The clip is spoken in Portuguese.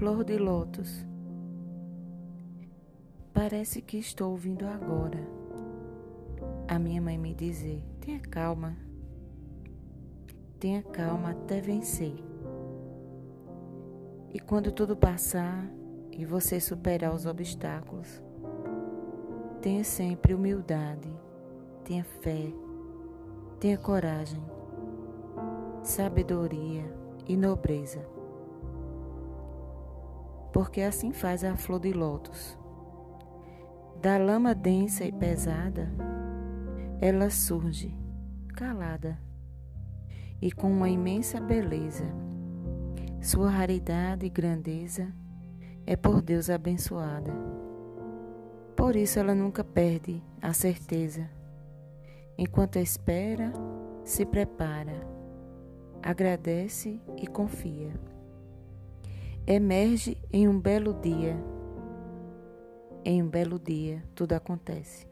flor de lótus. Parece que estou ouvindo agora a minha mãe me dizer: tenha calma, tenha calma até vencer. E quando tudo passar e você superar os obstáculos, tenha sempre humildade, tenha fé, tenha coragem, sabedoria e nobreza. Porque assim faz a flor de lótus. Da lama densa e pesada, ela surge, calada, e com uma imensa beleza. Sua raridade e grandeza é por Deus abençoada. Por isso ela nunca perde a certeza. Enquanto espera, se prepara, agradece e confia. Emerge em um belo dia. Em um belo dia tudo acontece.